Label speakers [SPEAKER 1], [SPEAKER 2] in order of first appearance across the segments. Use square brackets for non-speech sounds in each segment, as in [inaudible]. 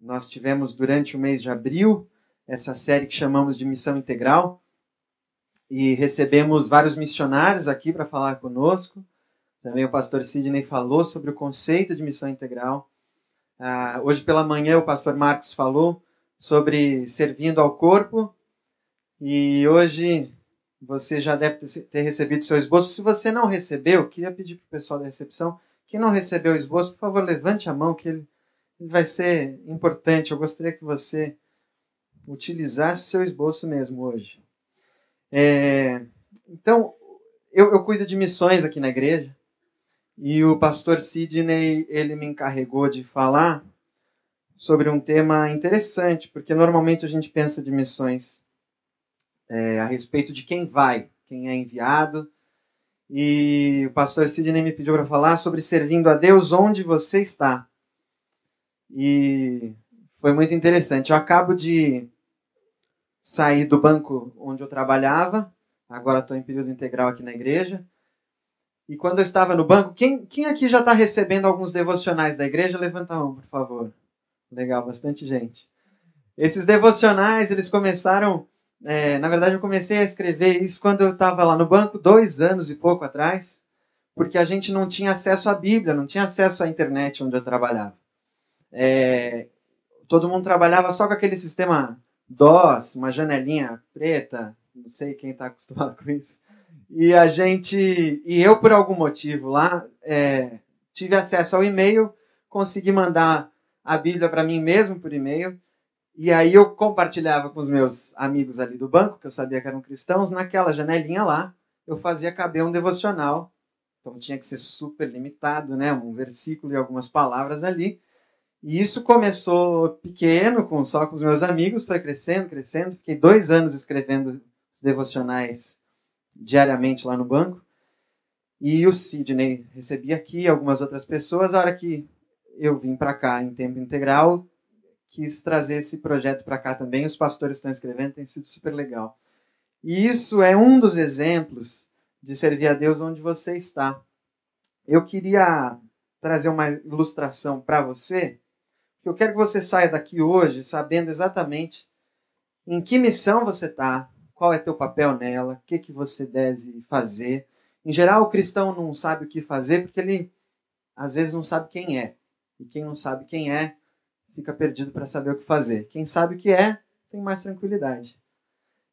[SPEAKER 1] nós tivemos durante o mês de abril essa série que chamamos de Missão Integral e recebemos vários missionários aqui para falar conosco. Também o pastor Sidney falou sobre o conceito de missão integral. Ah, hoje pela manhã o pastor Marcos falou sobre servindo ao corpo. E hoje você já deve ter recebido seu esboço. Se você não recebeu, queria pedir para o pessoal da recepção quem não recebeu o esboço, por favor, levante a mão, que ele, vai ser importante. Eu gostaria que você utilizasse o seu esboço mesmo hoje. É, então, eu, eu cuido de missões aqui na igreja. E o pastor Sidney, ele me encarregou de falar sobre um tema interessante, porque normalmente a gente pensa de missões é, a respeito de quem vai, quem é enviado, e o pastor Sidney me pediu para falar sobre servindo a Deus onde você está. E foi muito interessante. Eu acabo de sair do banco onde eu trabalhava, agora estou em período integral aqui na igreja. E quando eu estava no banco, quem, quem aqui já está recebendo alguns devocionais da igreja? Levanta a mão, por favor. Legal, bastante gente. Esses devocionais, eles começaram é, na verdade, eu comecei a escrever isso quando eu estava lá no banco, dois anos e pouco atrás, porque a gente não tinha acesso à Bíblia, não tinha acesso à internet onde eu trabalhava. É, todo mundo trabalhava só com aquele sistema DOS, uma janelinha preta, não sei quem está acostumado [laughs] com isso. E a gente, e eu por algum motivo lá, é, tive acesso ao e-mail, consegui mandar a Bíblia para mim mesmo por e-mail e aí eu compartilhava com os meus amigos ali do banco, que eu sabia que eram cristãos, naquela janelinha lá, eu fazia caber um devocional. Então tinha que ser super limitado, né? Um versículo e algumas palavras ali. E isso começou pequeno, com só com os meus amigos, foi crescendo, crescendo. Fiquei dois anos escrevendo os devocionais diariamente lá no banco. E o Sidney recebia aqui algumas outras pessoas. A hora que eu vim para cá em tempo integral, quis trazer esse projeto para cá também. Os pastores estão escrevendo, tem sido super legal. E isso é um dos exemplos de servir a Deus onde você está. Eu queria trazer uma ilustração para você, que eu quero que você saia daqui hoje sabendo exatamente em que missão você está, qual é teu papel nela, o que, que você deve fazer. Em geral, o cristão não sabe o que fazer porque ele às vezes não sabe quem é. E quem não sabe quem é, fica perdido para saber o que fazer. Quem sabe o que é, tem mais tranquilidade.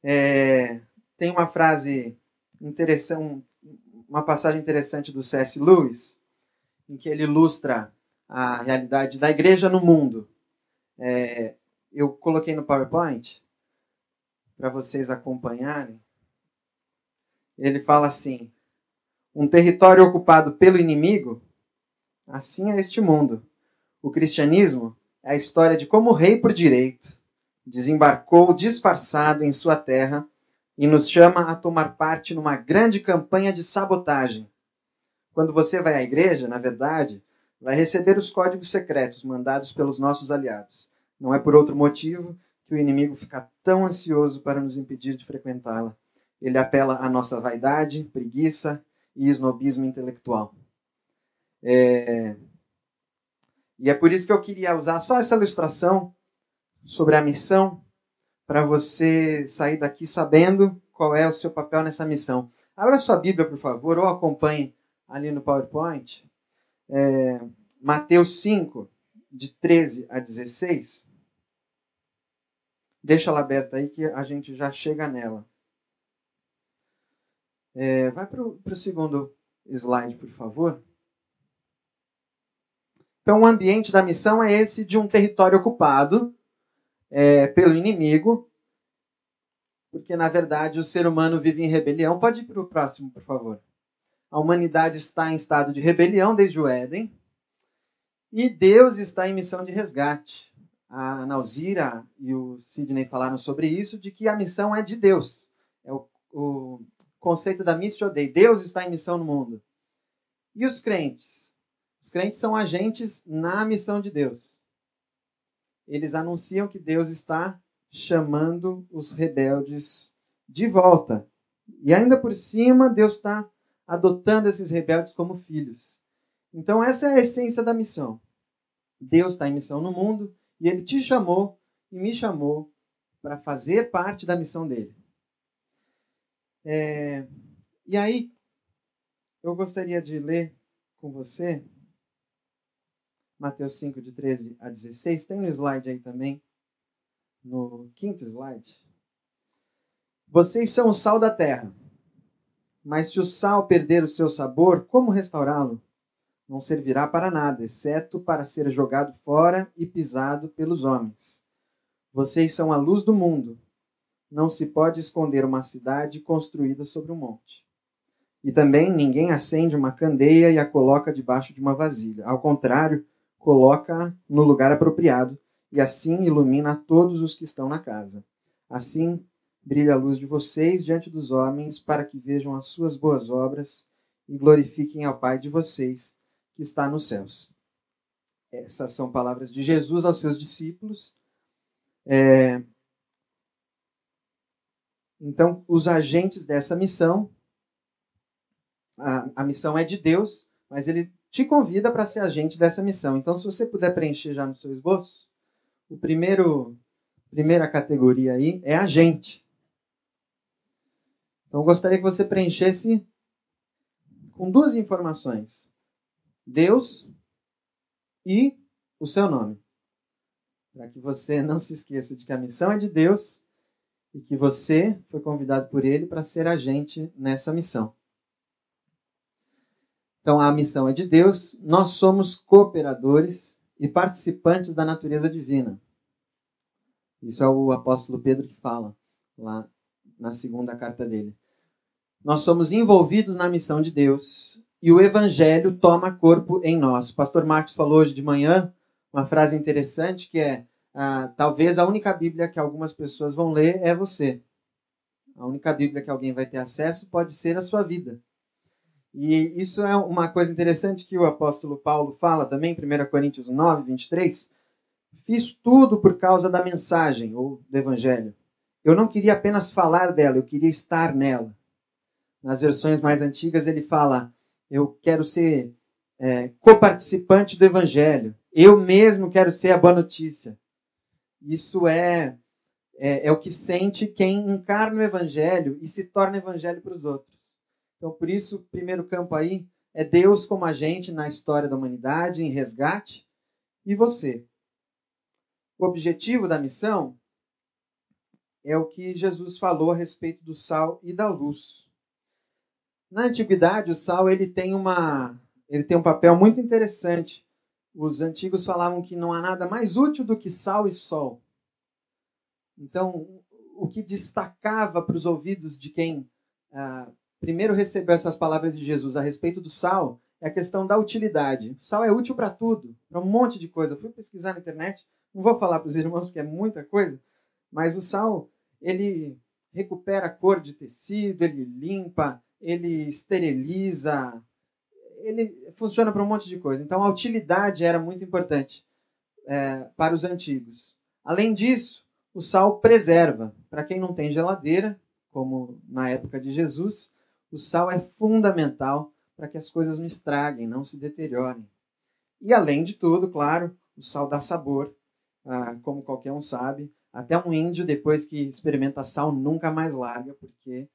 [SPEAKER 1] É, tem uma frase interessante, uma passagem interessante do C.S. Lewis, em que ele ilustra a realidade da igreja no mundo. É, eu coloquei no PowerPoint para vocês acompanharem. Ele fala assim: um território ocupado pelo inimigo, assim é este mundo. O cristianismo é a história de como o rei por direito desembarcou disfarçado em sua terra e nos chama a tomar parte numa grande campanha de sabotagem. Quando você vai à igreja, na verdade, vai receber os códigos secretos mandados pelos nossos aliados. Não é por outro motivo que o inimigo fica tão ansioso para nos impedir de frequentá-la. Ele apela à nossa vaidade, preguiça e esnobismo intelectual. É, e é por isso que eu queria usar só essa ilustração sobre a missão, para você sair daqui sabendo qual é o seu papel nessa missão. Abra sua Bíblia, por favor, ou acompanhe ali no PowerPoint. É, Mateus 5, de 13 a 16. Deixa ela aberta aí que a gente já chega nela. É, vai para o segundo slide, por favor. Então, o ambiente da missão é esse de um território ocupado é, pelo inimigo, porque na verdade o ser humano vive em rebelião. Pode ir para o próximo, por favor. A humanidade está em estado de rebelião desde o Éden e Deus está em missão de resgate. A Nauzira e o Sidney falaram sobre isso, de que a missão é de Deus. É o, o conceito da Missio Dei. Deus está em missão no mundo. E os crentes? Os crentes são agentes na missão de Deus. Eles anunciam que Deus está chamando os rebeldes de volta. E ainda por cima, Deus está adotando esses rebeldes como filhos. Então, essa é a essência da missão. Deus está em missão no mundo E ele te chamou e me chamou para fazer parte da missão dele. É, e aí, eu gostaria de ler com você Mateus 5, de 13 a 16. Tem no slide aí também, no quinto slide. Vocês são o sal da terra. Mas se o sal perder o seu sabor, como restaurá-lo? Não servirá para nada, exceto para ser jogado fora e pisado pelos homens. Vocês são a luz do mundo. Não se pode esconder uma cidade construída sobre um monte. E também ninguém acende uma candeia e a coloca debaixo de uma vasilha. Ao contrário, coloca no lugar apropriado e assim ilumina todos os que estão na casa. Assim brilha a luz de vocês diante dos homens, para que vejam as suas boas obras e glorifiquem ao Pai de vocês que está nos céus. Essas são palavras de Jesus aos seus discípulos. É... Então, os agentes dessa missão, a, a missão é de Deus, mas ele te convida para ser agente dessa missão. Então, se você puder preencher já no seu esboço, o primeiro primeira categoria aí é agente. Então, eu gostaria que você preenchesse com duas informações: Deus e o seu nome. Para que você não se esqueça de que a missão é de Deus e que você foi convidado por Ele para ser agente nessa missão. Então, a missão é de Deus, nós somos cooperadores e participantes da natureza divina. Isso é o apóstolo Pedro que fala lá na segunda carta dele. Nós somos envolvidos na missão de Deus e o evangelho toma corpo em nós. O pastor Marcos falou hoje de manhã uma frase interessante que é: ah, talvez a única Bíblia que algumas pessoas vão ler é você. A única Bíblia que alguém vai ter acesso pode ser a sua vida. E isso é uma coisa interessante que o apóstolo Paulo fala também, 1 Coríntios 9, 23. Fiz tudo por causa da mensagem ou do evangelho. Eu não queria apenas falar dela, eu queria estar nela. Nas versões mais antigas ele fala: Eu quero ser é, coparticipante do evangelho. Eu mesmo quero ser a boa notícia. Isso é, é, é o que sente quem encarna o evangelho e se torna evangelho para os outros. Então, por isso, o primeiro campo aí é Deus como agente na história da humanidade, em resgate, e você. O objetivo da missão é o que Jesus falou a respeito do sal e da luz. Na antiguidade, o sal ele tem uma ele tem um papel muito interessante. Os antigos falavam que não há nada mais útil do que sal e sol. Então, o que destacava para os ouvidos de quem ah, primeiro recebeu essas palavras de Jesus a respeito do sal é a questão da utilidade. O sal é útil para tudo, para um monte de coisa. fui pesquisar na internet, não vou falar para os irmãos porque é muita coisa, mas o sal ele recupera a cor de tecido, ele limpa, ele esteriliza, ele funciona para um monte de coisa. Então a utilidade era muito importante é, para os antigos. Além disso, o sal preserva. Para quem não tem geladeira, como na época de Jesus, o sal é fundamental para que as coisas não estraguem, não se deteriorem. E além de tudo, claro, o sal dá sabor, ah, como qualquer um sabe. Até um índio, depois que experimenta sal, nunca mais larga, porque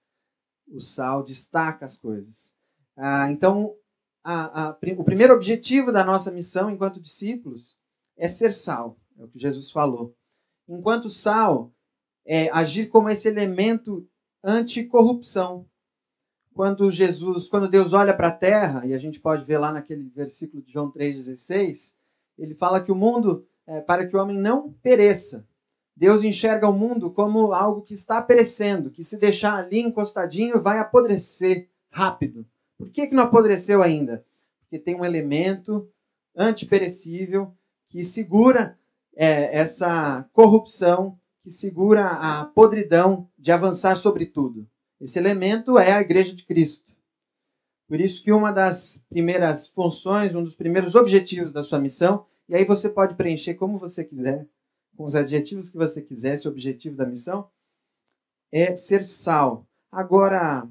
[SPEAKER 1] o sal destaca as coisas. Ah, então, a, a, o primeiro objetivo da nossa missão enquanto discípulos é ser sal, é o que Jesus falou. Enquanto sal é agir como esse elemento anticorrupção. Quando Jesus, quando Deus olha para a terra, e a gente pode ver lá naquele versículo de João 3,16, ele fala que o mundo, é, para que o homem não pereça, Deus enxerga o mundo como algo que está perecendo, que se deixar ali encostadinho vai apodrecer rápido. Por que, que não apodreceu ainda? Porque tem um elemento antiperecível que segura é, essa corrupção, que segura a podridão de avançar sobre tudo. Esse elemento é a Igreja de Cristo. Por isso que uma das primeiras funções, um dos primeiros objetivos da sua missão, e aí você pode preencher como você quiser, com os adjetivos que você quiser, esse objetivo da missão, é ser sal. Agora,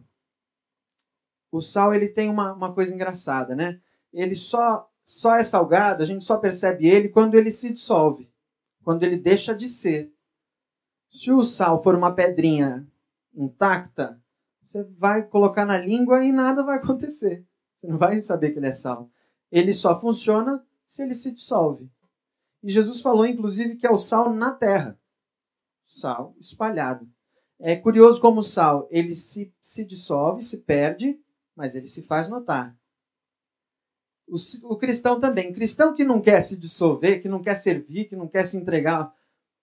[SPEAKER 1] o sal ele tem uma, uma coisa engraçada, né? Ele só, só é salgado, a gente só percebe ele quando ele se dissolve. quando ele deixa de ser. Se o sal for uma pedrinha intacta, você vai colocar na língua e nada vai acontecer. Você não vai saber que ele é sal. Ele só funciona se ele se dissolve. E Jesus falou, inclusive, que é o sal na terra. Sal espalhado. É curioso como o sal ele se, se dissolve, se perde, mas ele se faz notar. O, o cristão também. Cristão que não quer se dissolver, que não quer servir, que não quer se entregar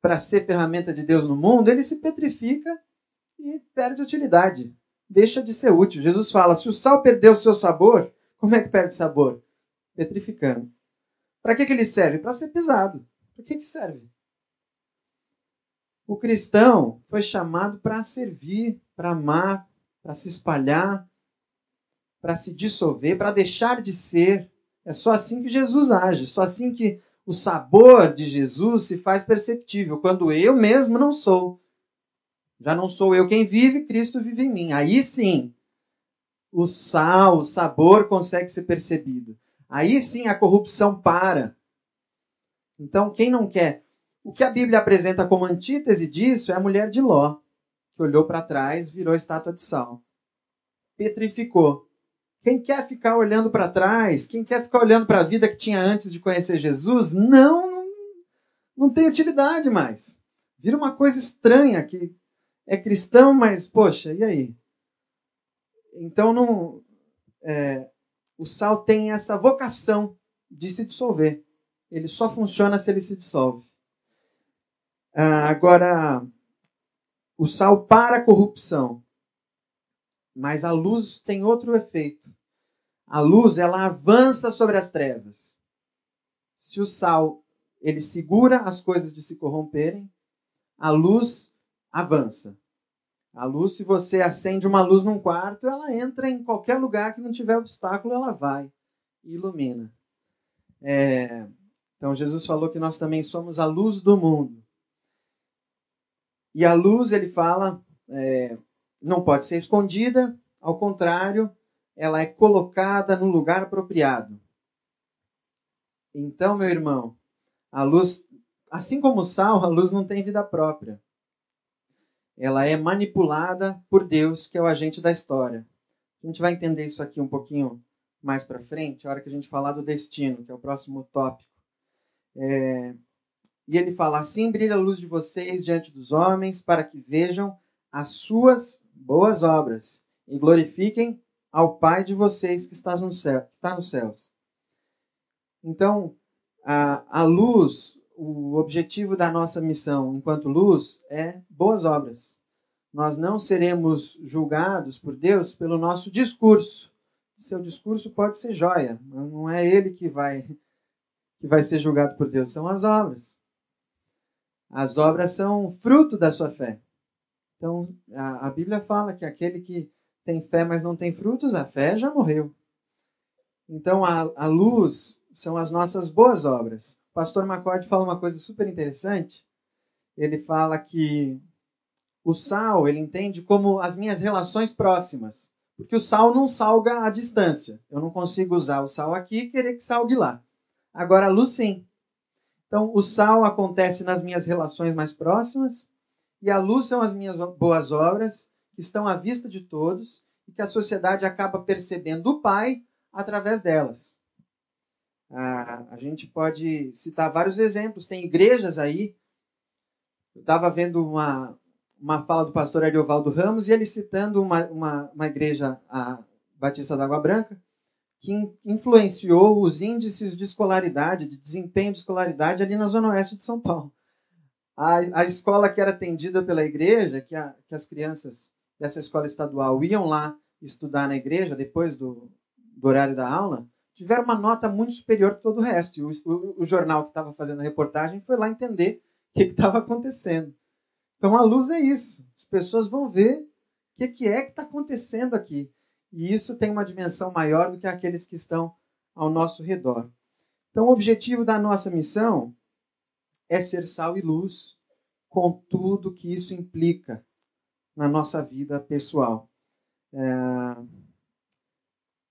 [SPEAKER 1] para ser ferramenta de Deus no mundo, ele se petrifica e perde utilidade. Deixa de ser útil. Jesus fala: se o sal perdeu o seu sabor, como é que perde sabor? Petrificando. Para que, que ele serve? Para ser pisado. Para que, que serve? O cristão foi chamado para servir, para amar, para se espalhar, para se dissolver, para deixar de ser. É só assim que Jesus age, só assim que o sabor de Jesus se faz perceptível, quando eu mesmo não sou. Já não sou eu quem vive, Cristo vive em mim. Aí sim, o sal, o sabor consegue ser percebido. Aí sim a corrupção para. Então, quem não quer? O que a Bíblia apresenta como antítese disso é a mulher de Ló, que olhou para trás, virou estátua de sal. Petrificou. Quem quer ficar olhando para trás, quem quer ficar olhando para a vida que tinha antes de conhecer Jesus, não, não tem utilidade mais. Vira uma coisa estranha que é cristão, mas, poxa, e aí? Então, não, é, o sal tem essa vocação de se dissolver. Ele só funciona se ele se dissolve. Ah, agora, o sal para a corrupção. Mas a luz tem outro efeito. A luz, ela avança sobre as trevas. Se o sal, ele segura as coisas de se corromperem, a luz avança. A luz, se você acende uma luz num quarto, ela entra em qualquer lugar que não tiver obstáculo, ela vai e ilumina. É, então, Jesus falou que nós também somos a luz do mundo. E a luz, ele fala, é, não pode ser escondida, ao contrário, ela é colocada no lugar apropriado. Então, meu irmão, a luz, assim como o sal, a luz não tem vida própria ela é manipulada por Deus, que é o agente da história. A gente vai entender isso aqui um pouquinho mais para frente, a hora que a gente falar do destino, que é o próximo tópico. É... E ele fala: Assim brilha a luz de vocês diante dos homens, para que vejam as suas boas obras e glorifiquem ao Pai de vocês que está, no céu, que está nos céus. Então, a, a luz o objetivo da nossa missão enquanto luz é boas obras. Nós não seremos julgados por Deus pelo nosso discurso. Seu discurso pode ser joia, mas não é ele que vai que vai ser julgado por Deus, são as obras. As obras são fruto da sua fé. Então, a, a Bíblia fala que aquele que tem fé, mas não tem frutos, a fé já morreu. Então, a, a luz são as nossas boas obras pastor McCord fala uma coisa super interessante. Ele fala que o sal, ele entende como as minhas relações próximas. Porque o sal não salga à distância. Eu não consigo usar o sal aqui e querer que salgue lá. Agora a luz sim. Então o sal acontece nas minhas relações mais próximas e a luz são as minhas boas obras que estão à vista de todos e que a sociedade acaba percebendo o Pai através delas. Ah, a gente pode citar vários exemplos. Tem igrejas aí. Eu estava vendo uma, uma fala do pastor Ariovaldo Ramos e ele citando uma, uma, uma igreja, a Batista da Água Branca, que influenciou os índices de escolaridade, de desempenho de escolaridade ali na zona oeste de São Paulo. A, a escola que era atendida pela igreja, que, a, que as crianças dessa escola estadual iam lá estudar na igreja depois do, do horário da aula, tiveram uma nota muito superior que todo o resto. E o, o, o jornal que estava fazendo a reportagem foi lá entender o que estava acontecendo. Então a luz é isso. As pessoas vão ver o que, que é que está acontecendo aqui. E isso tem uma dimensão maior do que aqueles que estão ao nosso redor. Então o objetivo da nossa missão é ser sal e luz, com tudo que isso implica na nossa vida pessoal. É...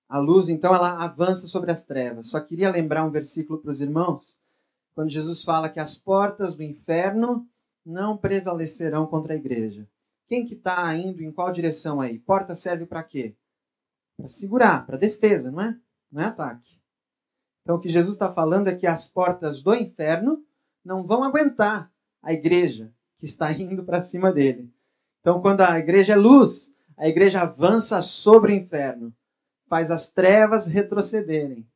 [SPEAKER 1] A luz, então, ela avança sobre as trevas. Só queria lembrar um versículo para os irmãos. quando Jesus fala que as portas do inferno não prevalecerão contra a igreja. Quem que está indo em qual direção aí? Porta serve para quê? Para segurar, para defesa, não é? Não é ataque. Então o que Jesus está falando é que as portas do inferno não vão aguentar a igreja que está [laughs] indo para cima dele. Então quando a igreja é luz, a igreja avança sobre o inferno, faz as trevas retrocederem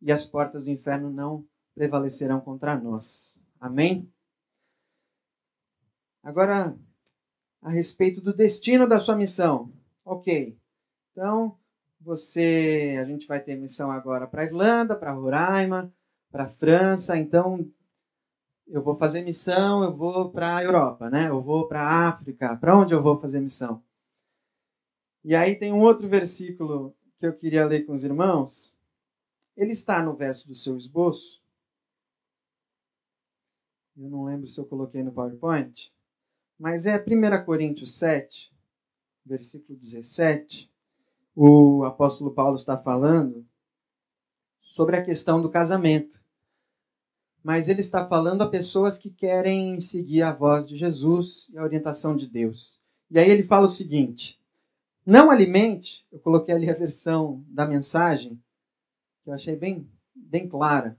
[SPEAKER 1] e as portas do inferno não prevalecerão contra nós. Amém? Agora, a respeito do destino da sua missão. Ok. Então, você, a gente vai ter missão agora para a Irlanda, para Roraima, para a França. Então, eu vou fazer missão, eu vou para a Europa, né? Eu vou para a África. Para onde eu vou fazer missão? E aí tem um outro versículo que eu queria ler com os irmãos. Ele está no verso do seu esboço. Eu não lembro se eu coloquei no PowerPoint. Mas é 1 Coríntios 7, versículo 17. O apóstolo Paulo está falando sobre a questão do casamento. Mas ele está falando a pessoas que querem seguir a voz de Jesus e a orientação de Deus. E aí ele fala o seguinte: Não alimente, eu coloquei ali a versão da mensagem, que eu achei bem, bem clara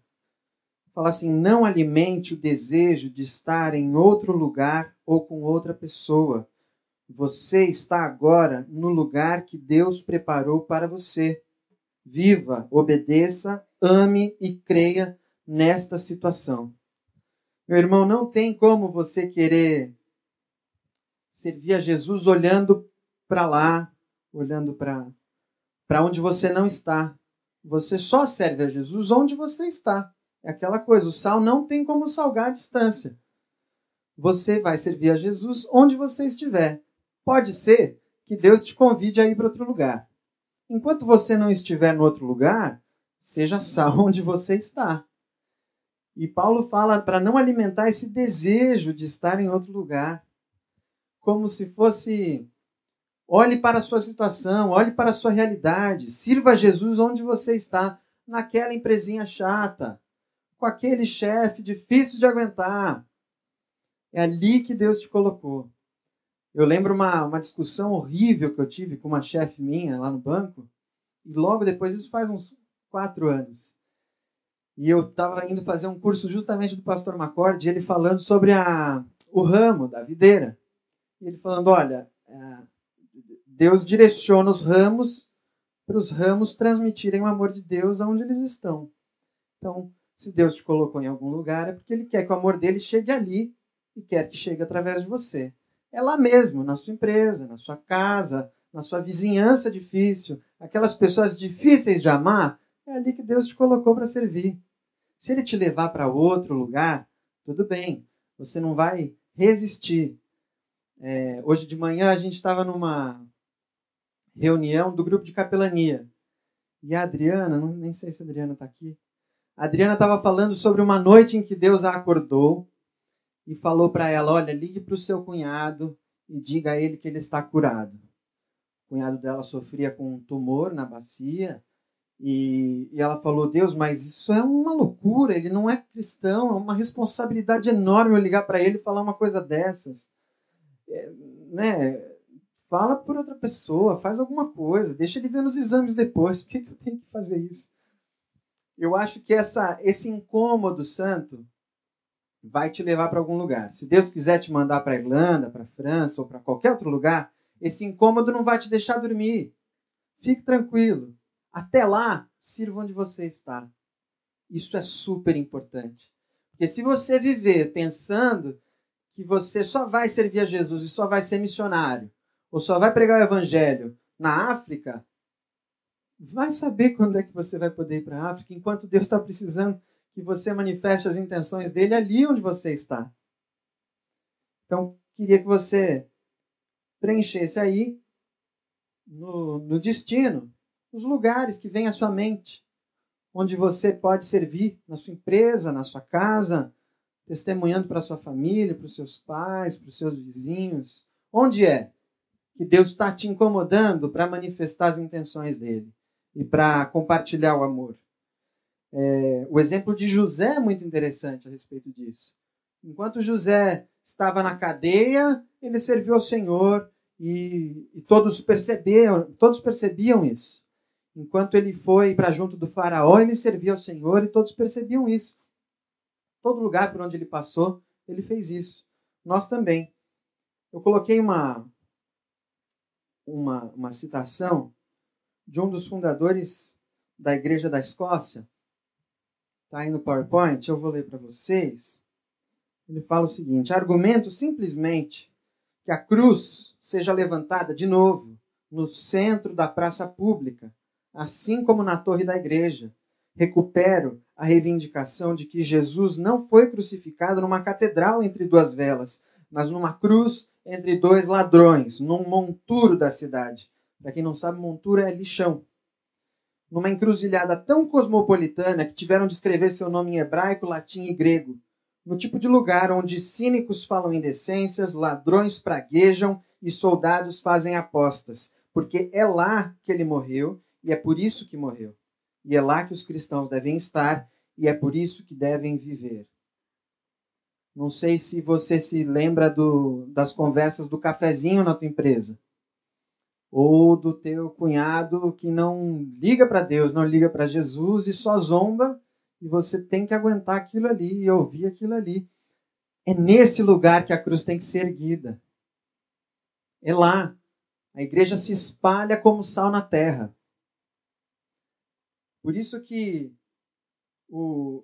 [SPEAKER 1] fala assim: não alimente o desejo de estar em outro lugar ou com outra pessoa. Você está agora no lugar que Deus preparou para você. Viva, obedeça, ame e creia nesta situação. Meu irmão, não tem como você querer servir a Jesus olhando para lá, olhando para onde você não está. Você só serve a Jesus onde você está. É aquela coisa, o sal não tem como salgar a distância. Você vai servir a Jesus onde você estiver. Pode ser que Deus te convide a ir para outro lugar. Enquanto você não estiver no outro lugar, seja sal [laughs] onde você está. E Paulo fala para não alimentar esse desejo de estar em outro lugar. Como se fosse. Olhe para a sua situação, olhe para a sua realidade, sirva a Jesus onde você está, naquela empresinha chata, com aquele chefe difícil de aguentar. É ali que Deus te colocou. Eu lembro uma, uma discussão horrível que eu tive com uma chefe minha lá no banco, e logo depois, isso faz uns quatro anos. E eu estava indo fazer um curso justamente do pastor Macord, ele falando sobre a, o ramo da videira. E ele falando: olha, é, Deus direciona os ramos para os ramos transmitirem o amor de Deus aonde eles estão. Então, se Deus te colocou em algum lugar, é porque Ele quer que o amor dele chegue ali e quer que chegue através de você. É lá mesmo, na sua empresa, na sua casa, na sua vizinhança difícil, aquelas pessoas difíceis de amar, é ali que Deus te colocou para servir. Se Ele te levar para outro lugar, tudo bem, você não vai resistir. É, hoje de manhã a gente estava numa reunião do grupo de capelania. E a Adriana, não, nem sei se a Adriana está aqui, a Adriana estava falando sobre uma noite em que Deus a acordou e falou para ela: Olha, ligue para o seu cunhado e diga a ele que ele está curado. O cunhado dela sofria com um tumor na bacia e, e ela falou: Deus, mas isso é uma loucura, ele não é cristão, é uma responsabilidade enorme eu ligar para ele e falar uma coisa dessas. É, né? Fala por outra pessoa, faz alguma coisa, deixa ele ver nos exames depois. Por que, que eu tenho que fazer isso? eu acho que essa, esse incômodo santo vai te levar para algum lugar. Se Deus quiser te mandar para a Irlanda, para a França ou para qualquer outro lugar, esse incômodo não vai te deixar dormir. Fique tranquilo. Até lá, sirva onde você está. Isso é super importante. Porque se você viver pensando que você só vai servir a Jesus e só vai ser missionário, ou só vai pregar o evangelho na África, Vai saber quando é que você vai poder ir para a África, enquanto Deus está precisando que você manifeste as intenções dele ali onde você está. Então, queria que você preenchesse aí no, no destino os lugares que vêm à sua mente, onde você pode servir na sua empresa, na sua casa, testemunhando para sua família, para os seus pais, para os seus vizinhos. Onde é que Deus está te incomodando para manifestar as intenções dele? e para compartilhar o amor. É, o exemplo de José é muito interessante a respeito disso. Enquanto José estava na cadeia, ele serviu ao Senhor e, e todos percebiam, todos percebiam isso. Enquanto ele foi para junto do faraó, ele servia ao Senhor e todos percebiam isso. Todo lugar por onde ele passou, ele fez isso. Nós também. Eu coloquei uma, uma, uma citação de um dos fundadores da Igreja da Escócia. Está aí no PowerPoint, eu vou ler para vocês. Ele fala o seguinte: argumento simplesmente que a cruz seja levantada de novo no centro da praça pública, assim como na torre da igreja. Recupero a reivindicação de que Jesus não foi crucificado numa catedral entre duas velas, mas numa cruz entre dois ladrões, num monturo da cidade. Para quem não sabe, montura é lixão. Numa encruzilhada tão cosmopolitana que tiveram de escrever seu nome em hebraico, latim e grego. No tipo de lugar onde cínicos falam indecências, ladrões praguejam e soldados fazem apostas. Porque é lá que ele morreu e é por isso que morreu. E é lá que os cristãos devem estar e é por isso que devem viver. Não sei se você se lembra do, das conversas do cafezinho na tua empresa. Ou do teu cunhado que não liga para Deus, não liga para Jesus e só zomba e você tem que aguentar aquilo ali e ouvir aquilo ali. É nesse lugar que a cruz tem que ser erguida. É lá. A igreja se espalha como sal na terra. Por isso que o,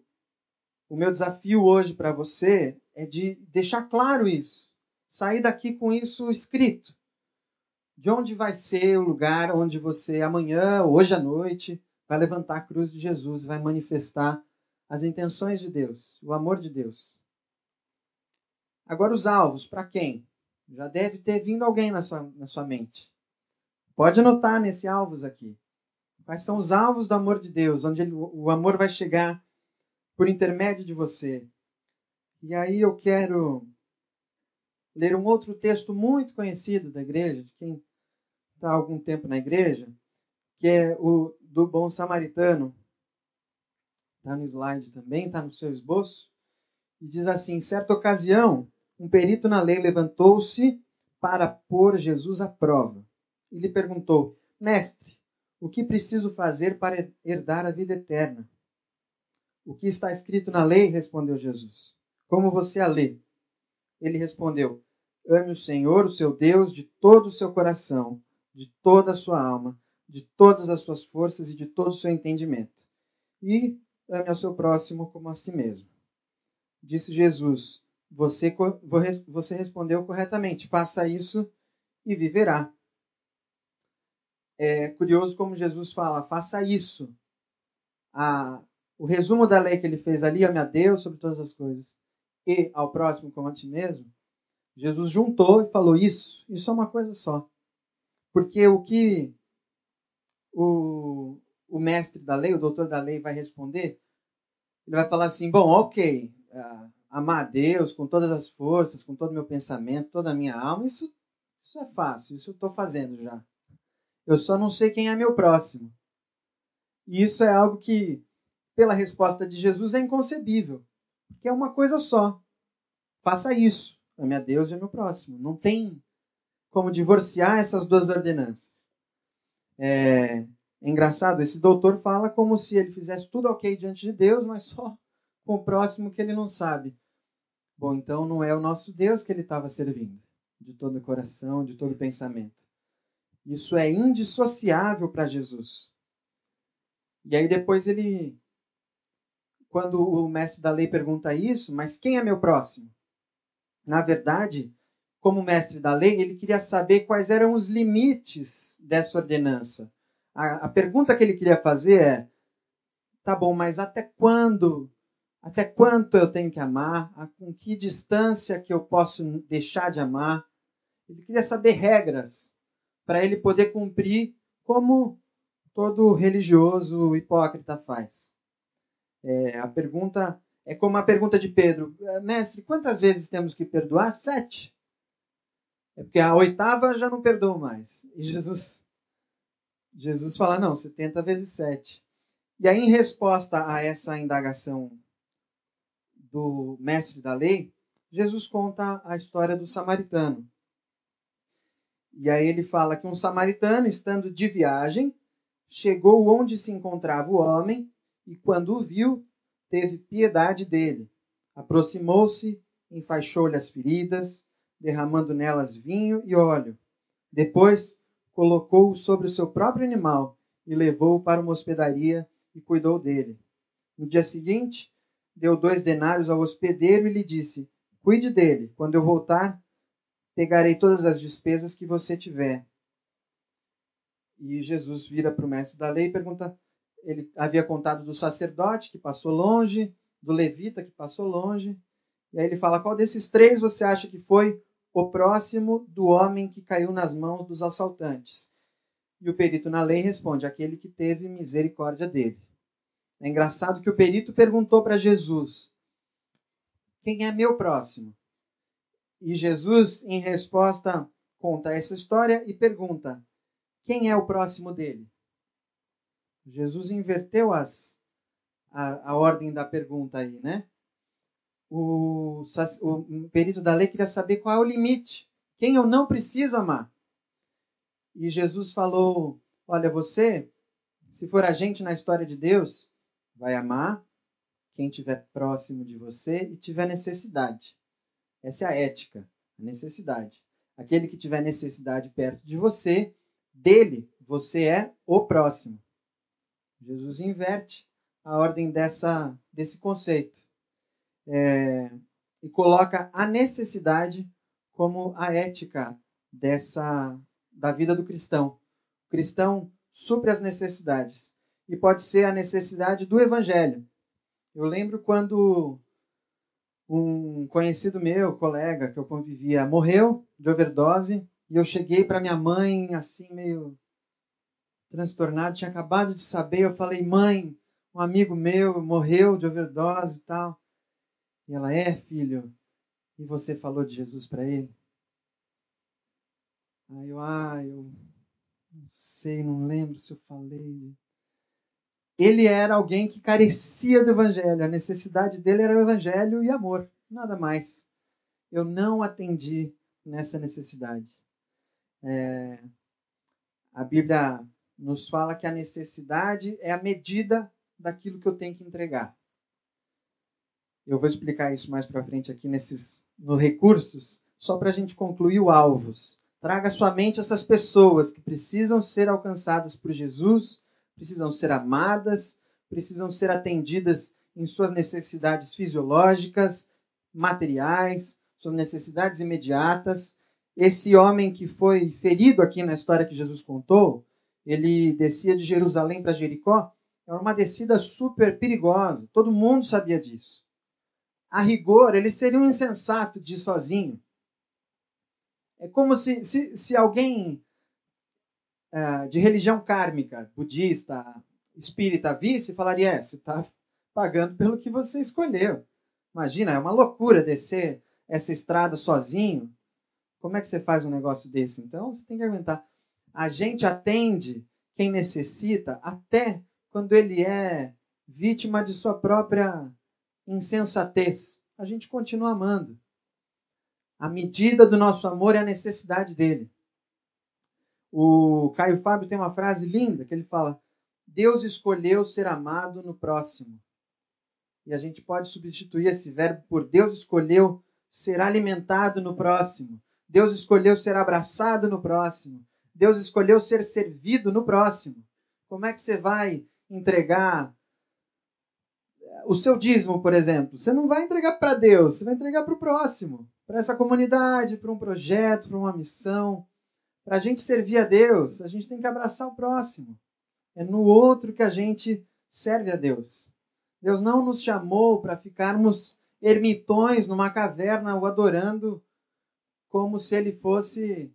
[SPEAKER 1] o meu desafio hoje para você é de deixar claro isso. Sair daqui com isso escrito. De onde vai ser o lugar onde você amanhã, hoje à noite, vai levantar a cruz de Jesus vai manifestar as intenções de Deus, o amor de Deus. Agora, os alvos, para quem? Já deve ter vindo alguém na sua, na sua mente. Pode anotar nesse alvos aqui. Quais são os alvos do amor de Deus, onde ele, o amor vai chegar por intermédio de você. E aí eu quero ler um outro texto muito conhecido da igreja, de quem está há algum tempo na igreja, que é o do bom samaritano. Está no slide também, está no seu esboço. E diz assim: certa ocasião, um perito na lei levantou-se para pôr Jesus à prova. E lhe perguntou: Mestre, o que preciso fazer para herdar a vida eterna? O que está escrito na lei? respondeu Jesus. Como você a lê? Ele respondeu: Ame o Senhor, o seu Deus, de todo o seu coração, de toda a sua alma, de todas as suas forças e de todo o seu entendimento. E ame ao seu próximo como a si mesmo. Disse Jesus: Você, você respondeu corretamente. Faça isso e viverá. É curioso como Jesus fala: faça isso. A, o resumo da lei que ele fez ali, ame a Deus sobre todas as coisas e ao próximo como a ti mesmo, Jesus juntou e falou isso. Isso é uma coisa só. Porque o que o, o mestre da lei, o doutor da lei, vai responder, ele vai falar assim: bom, ok, uh, amar a Deus com todas as forças, com todo o meu pensamento, toda a minha alma, isso, isso é fácil, isso eu estou fazendo já. Eu só não sei quem é meu próximo. E isso é algo que, pela resposta de Jesus, é inconcebível que é uma coisa só. Faça isso. Ame a Deus e ao meu próximo. Não tem como divorciar essas duas ordenanças. É, é engraçado, esse doutor fala como se ele fizesse tudo ok diante de Deus, mas só com o próximo que ele não sabe. Bom, então não é o nosso Deus que ele estava servindo, de todo o coração, de todo o pensamento. Isso é indissociável para Jesus. E aí depois ele quando o mestre da lei pergunta isso, mas quem é meu próximo? Na verdade, como mestre da lei, ele queria saber quais eram os limites dessa ordenança. A, a pergunta que ele queria fazer é: tá bom, mas até quando? Até quanto eu tenho que amar? A, com que distância que eu posso deixar de amar? Ele queria saber regras para ele poder cumprir como todo religioso hipócrita faz. É, a pergunta é como a pergunta de Pedro: é, Mestre, quantas vezes temos que perdoar? Sete. É porque a oitava já não perdoa mais. E Jesus, Jesus fala: Não, 70 vezes sete. E aí, em resposta a essa indagação do mestre da lei, Jesus conta a história do samaritano. E aí ele fala que um samaritano, estando de viagem, chegou onde se encontrava o homem e, quando o viu, teve piedade dele. Aproximou-se, enfaixou-lhe as feridas, derramando nelas vinho e óleo. Depois, colocou-o sobre o seu próprio animal e levou-o para uma hospedaria e cuidou dele. No dia seguinte, deu dois denários ao hospedeiro e lhe disse: Cuide dele. Quando eu voltar, pegarei todas as despesas que você tiver. E Jesus vira para o mestre da lei e pergunta: ele havia contado do sacerdote que passou longe, do levita que passou longe. E aí ele fala: qual desses três você acha que foi o próximo do homem que caiu nas mãos dos assaltantes? E o perito na lei responde: aquele que teve misericórdia dele. É engraçado que o perito perguntou para Jesus: quem é meu próximo? E Jesus, em resposta, conta essa história e pergunta: quem é o próximo dele? Jesus inverteu as, a, a ordem da pergunta aí, né? O, o perito da lei queria saber qual é o limite. Quem eu não preciso amar? E Jesus falou: Olha, você, se for agente na história de Deus, vai amar quem estiver próximo de você e tiver necessidade. Essa é a ética, a necessidade. Aquele que tiver necessidade perto de você, dele, você é o próximo. Jesus inverte a ordem dessa, desse conceito é, e coloca a necessidade como a ética dessa da vida do cristão. O cristão supre as necessidades e pode ser a necessidade do evangelho. Eu lembro quando um conhecido meu, colega que eu convivia, morreu de overdose e eu cheguei para minha mãe assim meio transtornado, tinha acabado de saber, eu falei: "Mãe, um amigo meu morreu de overdose e tal". E ela: "É, filho, e você falou de Jesus para ele?" Aí eu: "Ah, eu não sei, não lembro se eu falei". Ele era alguém que carecia do evangelho, a necessidade dele era o evangelho e amor, nada mais. Eu não atendi nessa necessidade. É, a Bíblia nos fala que a necessidade é a medida daquilo que eu tenho que entregar. Eu vou explicar isso mais para frente aqui nesses no recursos, só para a gente concluir o alvos. Traga à sua mente essas pessoas que precisam ser alcançadas por Jesus, precisam ser amadas, precisam ser atendidas em suas necessidades fisiológicas, materiais, suas necessidades imediatas. Esse homem que foi ferido aqui na história que Jesus contou, ele descia de Jerusalém para Jericó, era uma descida super perigosa. Todo mundo sabia disso. A rigor, ele seria um insensato de ir sozinho. É como se, se, se alguém uh, de religião kármica, budista, espírita, visse falaria: é, você está pagando pelo que você escolheu. Imagina, é uma loucura descer essa estrada sozinho. Como é que você faz um negócio desse? Então, você tem que aguentar. A gente atende quem necessita até quando ele é vítima de sua própria insensatez. A gente continua amando. A medida do nosso amor é a necessidade dele. O Caio Fábio tem uma frase linda que ele fala: Deus escolheu ser amado no próximo. E a gente pode substituir esse verbo por Deus escolheu ser alimentado no próximo. Deus escolheu ser abraçado no próximo. Deus escolheu ser servido no próximo. Como é que você vai entregar o seu dízimo, por exemplo? Você não vai entregar para Deus, você vai entregar para o próximo, para essa comunidade, para um projeto, para uma missão. Para a gente servir a Deus, a gente tem que abraçar o próximo. É no outro que a gente serve a Deus. Deus não nos chamou para ficarmos ermitões numa caverna o adorando como se ele fosse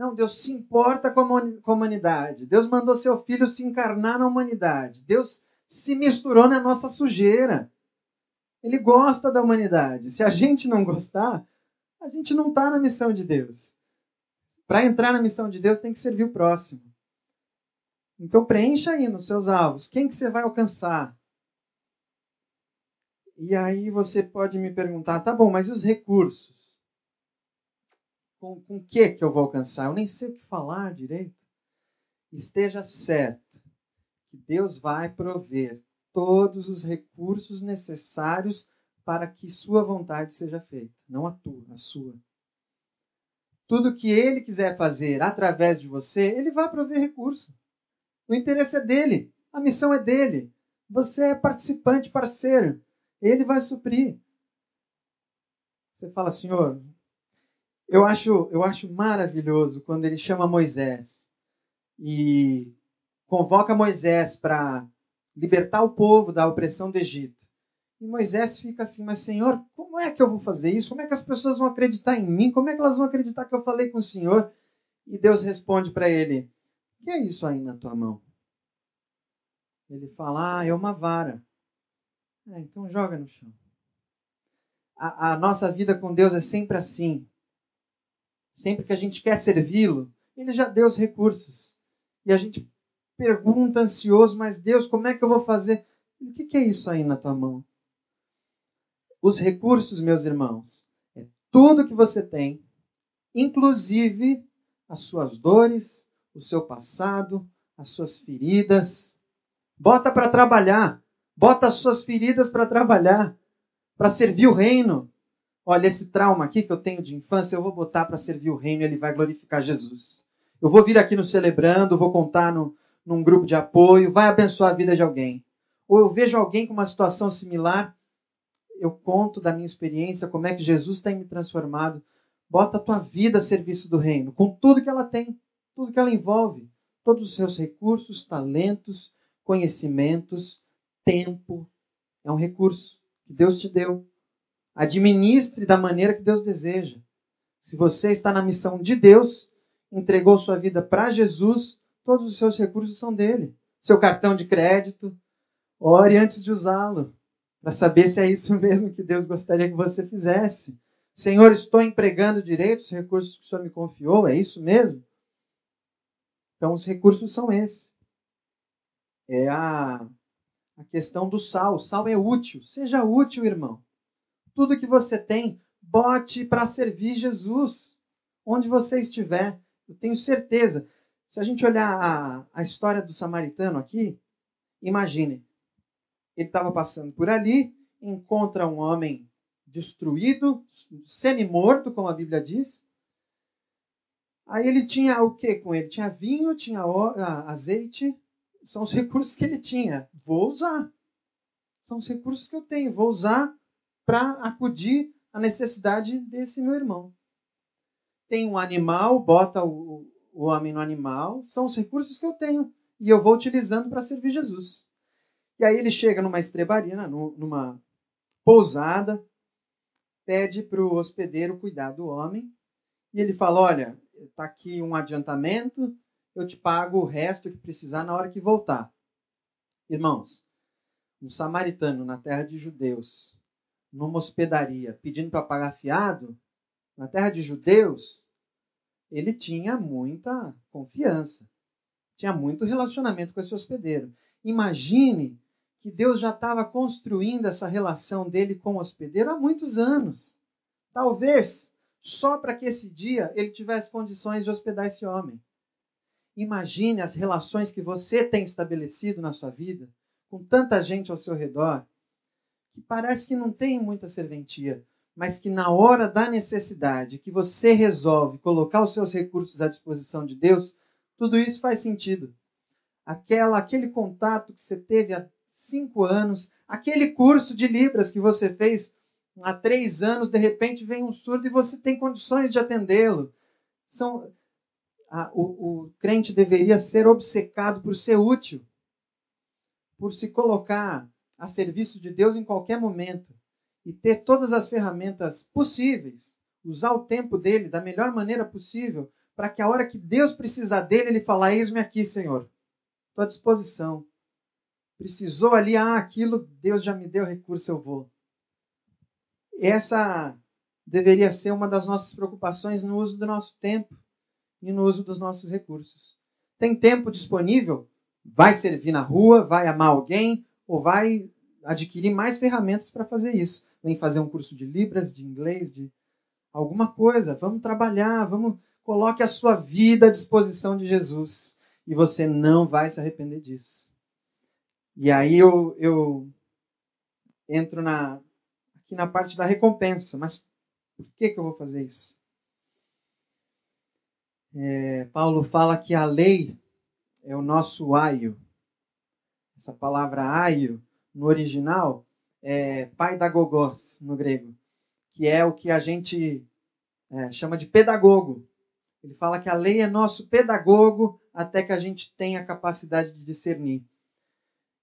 [SPEAKER 1] não, Deus se importa com a humanidade. Deus mandou seu filho se encarnar na humanidade. Deus se misturou na nossa sujeira. Ele gosta da humanidade. Se a gente não gostar, a gente não está na missão de Deus. Para entrar na missão de Deus, tem que servir o próximo. Então preencha aí nos seus alvos. Quem que você vai alcançar? E aí você pode me perguntar, tá bom, mas e os recursos? Com, com que que eu vou alcançar? Eu nem sei o que falar direito. Esteja certo que Deus vai prover todos os recursos necessários para que sua vontade seja feita, não a tua, a sua. Tudo que ele quiser fazer através de você, ele vai prover recurso. O interesse é dele, a missão é dele. Você é participante, parceiro. Ele vai suprir. Você fala, Senhor, eu acho, eu acho maravilhoso quando ele chama Moisés e convoca Moisés para libertar o povo da opressão do Egito. E Moisés fica assim, mas Senhor, como é que eu vou fazer isso? Como é que as pessoas vão acreditar em mim? Como é que elas vão acreditar que eu falei com o Senhor? E Deus responde para ele: O que é isso aí na tua mão? Ele fala: Ah, é uma vara. É, então joga no chão. A, a nossa vida com Deus é sempre assim. Sempre que a gente quer servi-lo, Ele já deu os recursos. E a gente pergunta ansioso, mas Deus, como é que eu vou fazer? O que, que é isso aí na tua mão? Os recursos, meus irmãos, é tudo que você tem, inclusive as suas dores, o seu passado, as suas feridas. Bota para trabalhar. Bota as suas feridas para trabalhar, para servir o reino. Olha, esse trauma aqui que eu tenho de infância, eu vou botar para servir o reino e ele vai glorificar Jesus. Eu vou vir aqui no Celebrando, vou contar no, num grupo de apoio, vai abençoar a vida de alguém. Ou eu vejo alguém com uma situação similar, eu conto da minha experiência, como é que Jesus tem me transformado. Bota a tua vida a serviço do reino, com tudo que ela tem, tudo que ela envolve, todos os seus recursos, talentos, conhecimentos, tempo é um recurso que Deus te deu. Administre da maneira que Deus deseja. Se você está na missão de Deus, entregou sua vida para Jesus, todos os seus recursos são dele. Seu cartão de crédito, ore antes de usá-lo, para saber se é isso [laughs] mesmo que Deus gostaria que você fizesse. Senhor, estou empregando direito os recursos que o Senhor me confiou, é isso mesmo? Então, os recursos são esses. É a a questão do sal. O sal é útil. Seja útil, irmão. Tudo que você tem, bote para servir Jesus. Onde você estiver. Eu tenho certeza. Se a gente olhar a, a história do samaritano aqui, imagine. Ele estava passando por ali, encontra um homem destruído, semi-morto, como a Bíblia diz. Aí ele tinha o que com ele? Tinha vinho, tinha azeite, são os [laughs] recursos que ele tinha. Vou usar. São os recursos que eu tenho. Vou usar para acudir à necessidade desse meu irmão. Tem um animal, bota o, o homem no animal. São os recursos que eu tenho. E eu vou utilizando para servir Jesus. E aí ele chega numa estrebaria, numa pousada, pede para o hospedeiro cuidar do homem. E ele fala: Olha, está aqui um adiantamento, eu te pago o resto que precisar na hora que voltar. Irmãos, um samaritano na terra de judeus, numa hospedaria, pedindo para pagar fiado, na terra de judeus, ele tinha muita confiança, tinha muito relacionamento com esse hospedeiro. Imagine que Deus já estava construindo essa relação dele com o hospedeiro há muitos anos. Talvez só para que esse dia ele tivesse condições de hospedar esse homem. Imagine as relações que você tem estabelecido na sua vida, com tanta gente ao seu redor, que parece que não tem muita serventia, mas que na hora da necessidade, que você resolve colocar os seus recursos à disposição de Deus, tudo isso faz sentido. Aquela, aquele contato que você teve há cinco anos, aquele curso de Libras que você fez há três anos, de repente vem um surdo e você tem condições de atendê-lo. São, a, o, o crente deveria ser obcecado por ser útil, por se colocar a serviço de Deus em qualquer momento e ter todas as ferramentas possíveis, usar o tempo dele da melhor maneira possível, para que a hora que Deus precisar dele, ele falar: Eis-me aqui, Senhor, estou à disposição. Precisou ali, ah, aquilo, Deus já me deu recurso, eu vou. Essa deveria ser uma das nossas preocupações no uso do nosso tempo e no uso dos nossos recursos. Tem tempo disponível? vai servir na rua, vai amar alguém ou vai adquirir mais ferramentas para fazer isso. Vem fazer um curso de Libras, de inglês, de alguma coisa. Vamos trabalhar, vamos coloque a sua vida à disposição de Jesus e você não vai se arrepender disso. E aí eu, eu entro na, aqui na parte da recompensa. Mas por que, que eu vou fazer isso? É, Paulo fala que a lei é o nosso aio. Essa palavra aio, no original, é paidagogos, no grego, que é o que a gente é, chama de pedagogo. Ele fala que a lei é nosso pedagogo até que a gente tenha a capacidade de discernir.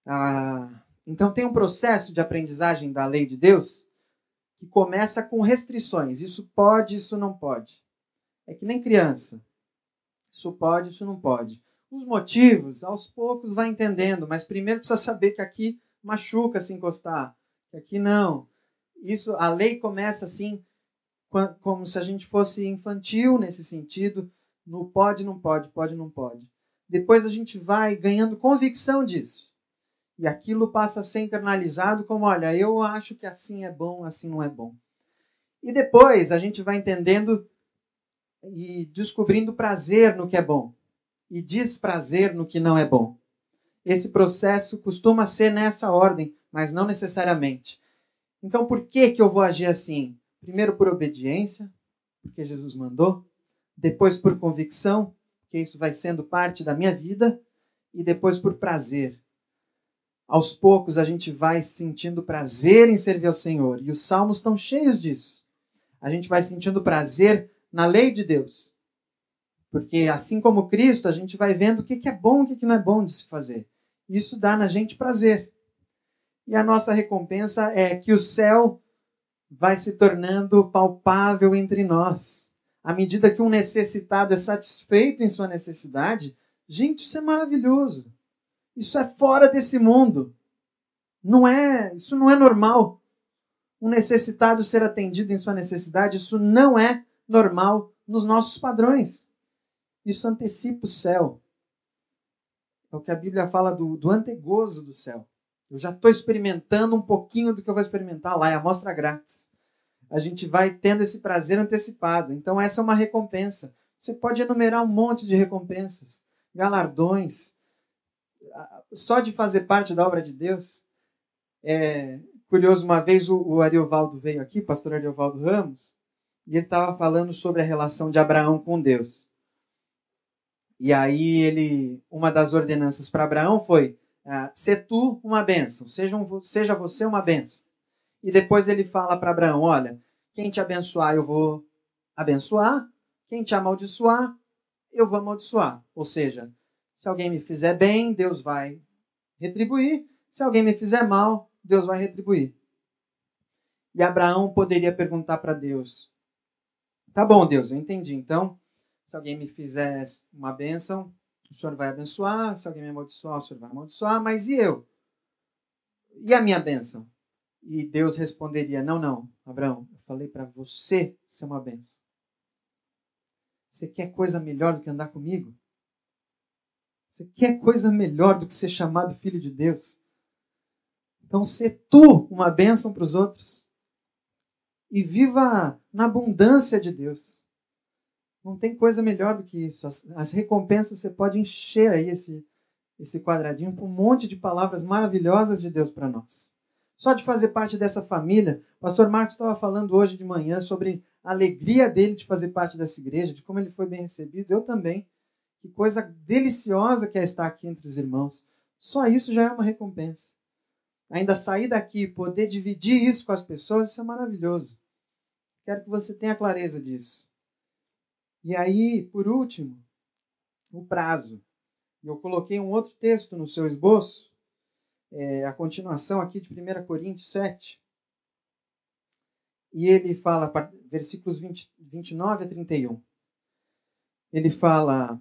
[SPEAKER 1] Ah, então tem um processo de aprendizagem da lei de Deus que começa com restrições. Isso pode, isso não pode. É que nem criança. Isso pode, isso não pode. Os motivos, aos poucos vai entendendo, mas primeiro precisa saber que aqui machuca se encostar, que aqui não. Isso, a lei começa assim, como se a gente fosse infantil nesse sentido, no pode, não pode, pode, não pode. Depois a gente vai ganhando convicção disso. E aquilo passa a ser internalizado como, olha, eu acho que assim é bom, assim não é bom. E depois a gente vai entendendo e descobrindo prazer no que é bom e desprazer no que não é bom. Esse processo costuma ser nessa ordem, mas não necessariamente. Então, por que, que eu vou agir assim? Primeiro, por obediência, porque Jesus mandou. Depois, por convicção, porque isso vai sendo parte da minha vida. E depois, por prazer, aos poucos a gente vai sentindo prazer em servir ao Senhor. E os salmos estão cheios disso. A gente vai sentindo prazer na lei de Deus. Porque assim como Cristo, a gente vai vendo o que é bom e o que não é bom de se fazer. Isso dá na gente prazer. E a nossa recompensa é que o céu vai se tornando palpável entre nós. À medida que um necessitado é satisfeito em sua necessidade, gente, isso é maravilhoso. Isso é fora desse mundo. Não é, isso não é normal. Um necessitado ser atendido em sua necessidade, isso não é normal nos nossos padrões. Isso antecipa o céu. É o que a Bíblia fala do, do antegozo do céu. Eu já estou experimentando um pouquinho do que eu vou experimentar lá, é a amostra grátis. A gente vai tendo esse prazer antecipado. Então, essa é uma recompensa. Você pode enumerar um monte de recompensas, galardões, só de fazer parte da obra de Deus. É curioso, uma vez o, o Ariovaldo veio aqui, pastor Ariovaldo Ramos, e ele estava falando sobre a relação de Abraão com Deus. E aí ele, uma das ordenanças para Abraão foi: ah, tu uma bênção, seja, um, seja você uma bênção. E depois ele fala para Abraão: olha, quem te abençoar eu vou abençoar, quem te amaldiçoar eu vou amaldiçoar. Ou seja, se alguém me fizer bem, Deus vai retribuir. Se alguém me fizer mal, Deus vai retribuir. E Abraão poderia perguntar para Deus: Tá bom, Deus, eu entendi. Então, se alguém me fizer uma bênção, o Senhor vai abençoar. Se alguém me amaldiçoar, o Senhor vai amaldiçoar. Mas e eu? E a minha bênção? E Deus responderia: Não, não, Abraão, eu falei para você ser uma bênção. Você quer coisa melhor do que andar comigo? Você quer coisa melhor do que ser chamado filho de Deus? Então, ser tu uma bênção para os outros. E viva na abundância de Deus. Não tem coisa melhor do que isso. As, as recompensas você pode encher aí esse, esse quadradinho com um monte de palavras maravilhosas de Deus para nós. Só de fazer parte dessa família, o pastor Marcos estava falando hoje de manhã sobre a alegria dele de fazer parte dessa igreja, de como ele foi bem recebido. Eu também. Que coisa deliciosa que é estar aqui entre os irmãos. Só isso já é uma recompensa. Ainda sair daqui e poder dividir isso com as pessoas, isso é maravilhoso. Quero que você tenha clareza disso. E aí, por último, o prazo. Eu coloquei um outro texto no seu esboço, é, a continuação aqui de 1 Coríntios 7. E ele fala, versículos 20, 29 a 31. Ele fala: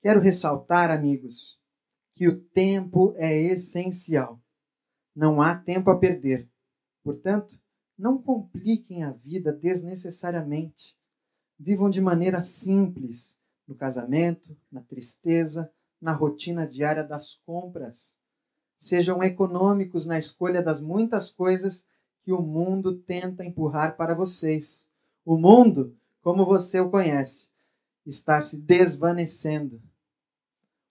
[SPEAKER 1] Quero ressaltar, amigos, que o tempo é essencial. Não há tempo a perder. Portanto, não compliquem a vida desnecessariamente. Vivam de maneira simples no casamento, na tristeza, na rotina diária das compras. Sejam econômicos na escolha das muitas coisas que o mundo tenta empurrar para vocês. O mundo, como você o conhece, está se desvanecendo.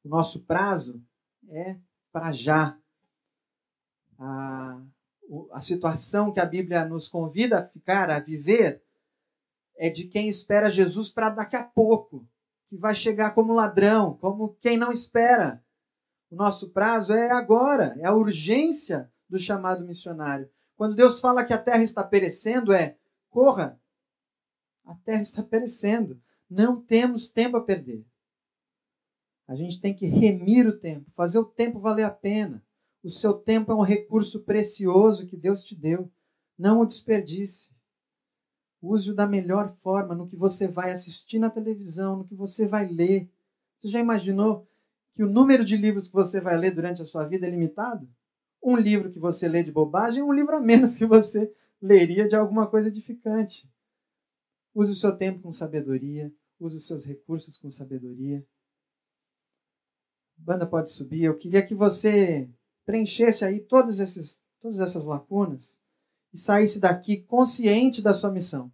[SPEAKER 1] O nosso prazo é para já. A, a situação que a Bíblia nos convida a ficar, a viver, é de quem espera Jesus para daqui a pouco, que vai chegar como ladrão, como quem não espera. O nosso prazo é agora, é a urgência do chamado missionário. Quando Deus fala que a terra está perecendo, é corra. A terra está perecendo. Não temos tempo a perder. A gente tem que remir o tempo, fazer o tempo valer a pena. O seu tempo é um recurso precioso que Deus te deu. Não o desperdice. Use-o da melhor forma no que você vai assistir na televisão, no que você vai ler. Você já imaginou que o número de livros que você vai ler durante a sua vida é limitado? um livro que você lê de bobagem, um livro a menos que você leria de alguma coisa edificante. Use o seu tempo com sabedoria, use os seus recursos com sabedoria. A banda pode subir. Eu queria que você preenchesse aí todas todas essas lacunas e saísse daqui consciente da sua missão.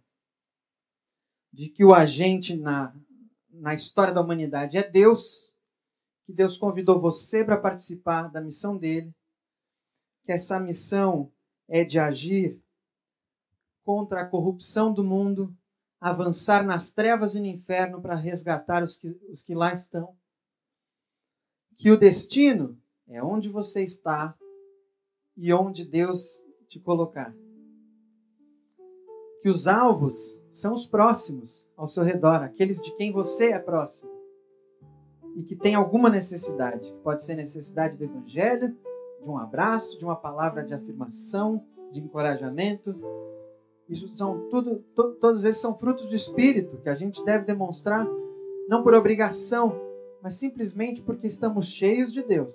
[SPEAKER 1] De que o agente na, na história da humanidade é Deus, que Deus convidou você para participar da missão dele que essa missão é de agir contra a corrupção do mundo, avançar nas trevas e no inferno para resgatar os que, os que lá estão. Que o destino é onde você está e onde Deus te colocar. Que os alvos são os próximos ao seu redor, aqueles de quem você é próximo. E que tem alguma necessidade. Pode ser necessidade do Evangelho, de um abraço, de uma palavra de afirmação, de encorajamento. Isso são tudo, to, todos esses são frutos do Espírito que a gente deve demonstrar não por obrigação, mas simplesmente porque estamos cheios de Deus.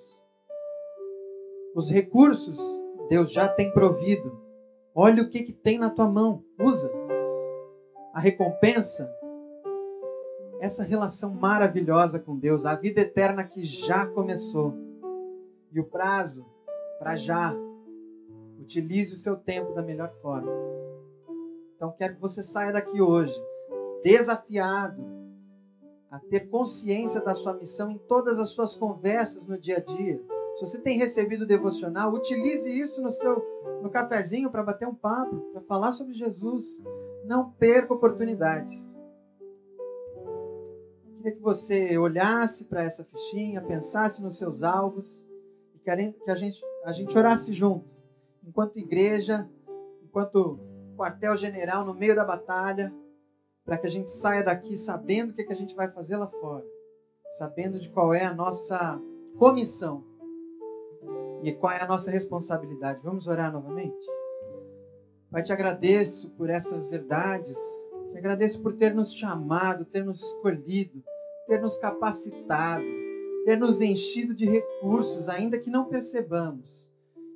[SPEAKER 1] Os recursos Deus já tem provido. Olha o que, que tem na tua mão, usa. A recompensa, essa relação maravilhosa com Deus, a vida eterna que já começou. E o prazo para já. Utilize o seu tempo da melhor forma. Então quero que você saia daqui hoje desafiado a ter consciência da sua missão em todas as suas conversas no dia a dia. Se você tem recebido devocional, utilize isso no seu no cafezinho para bater um papo, para falar sobre Jesus. Não perca oportunidades. Queria que você olhasse para essa fichinha, pensasse nos seus alvos que a gente, a gente orasse junto, enquanto igreja, enquanto quartel-general no meio da batalha, para que a gente saia daqui sabendo o que, é que a gente vai fazer lá fora, sabendo de qual é a nossa comissão e qual é a nossa responsabilidade. Vamos orar novamente? Pai, te agradeço por essas verdades, te agradeço por ter nos chamado, ter nos escolhido, ter nos capacitado ter nos enchido de recursos, ainda que não percebamos.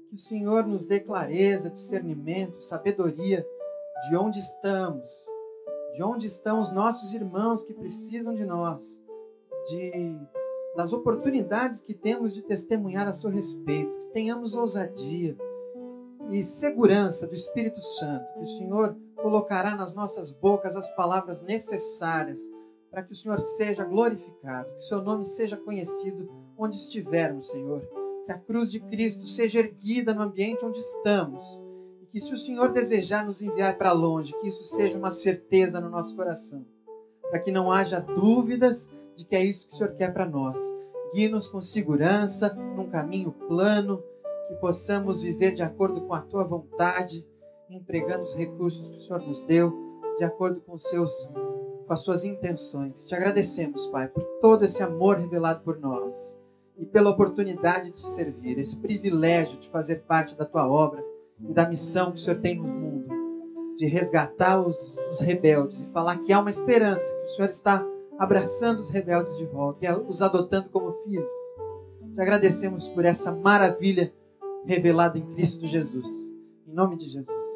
[SPEAKER 1] Que o Senhor nos dê clareza, discernimento, sabedoria de onde estamos, de onde estão os nossos irmãos que precisam de nós, de das oportunidades que temos de testemunhar a seu respeito, que tenhamos ousadia e segurança do Espírito Santo, que o Senhor colocará nas nossas bocas as palavras necessárias para que o Senhor seja glorificado, que seu nome seja conhecido onde estivermos, Senhor. Que a cruz de Cristo seja erguida no ambiente onde estamos. E que se o Senhor desejar nos enviar para longe, que isso seja uma certeza no nosso coração. Para que não haja dúvidas de que é isso que o Senhor quer para nós. Guie-nos com segurança, num caminho plano, que possamos viver de acordo com a tua vontade, empregando os recursos que o Senhor nos deu, de acordo com seus com as suas intenções. Te agradecemos, Pai, por todo esse amor revelado por nós e pela oportunidade de te servir, esse privilégio de fazer parte da tua obra e da missão que o Senhor tem no mundo, de resgatar os, os rebeldes e falar que há uma esperança, que o Senhor está abraçando os rebeldes de volta e os adotando como filhos. Te agradecemos por essa maravilha revelada em Cristo Jesus. Em nome de Jesus.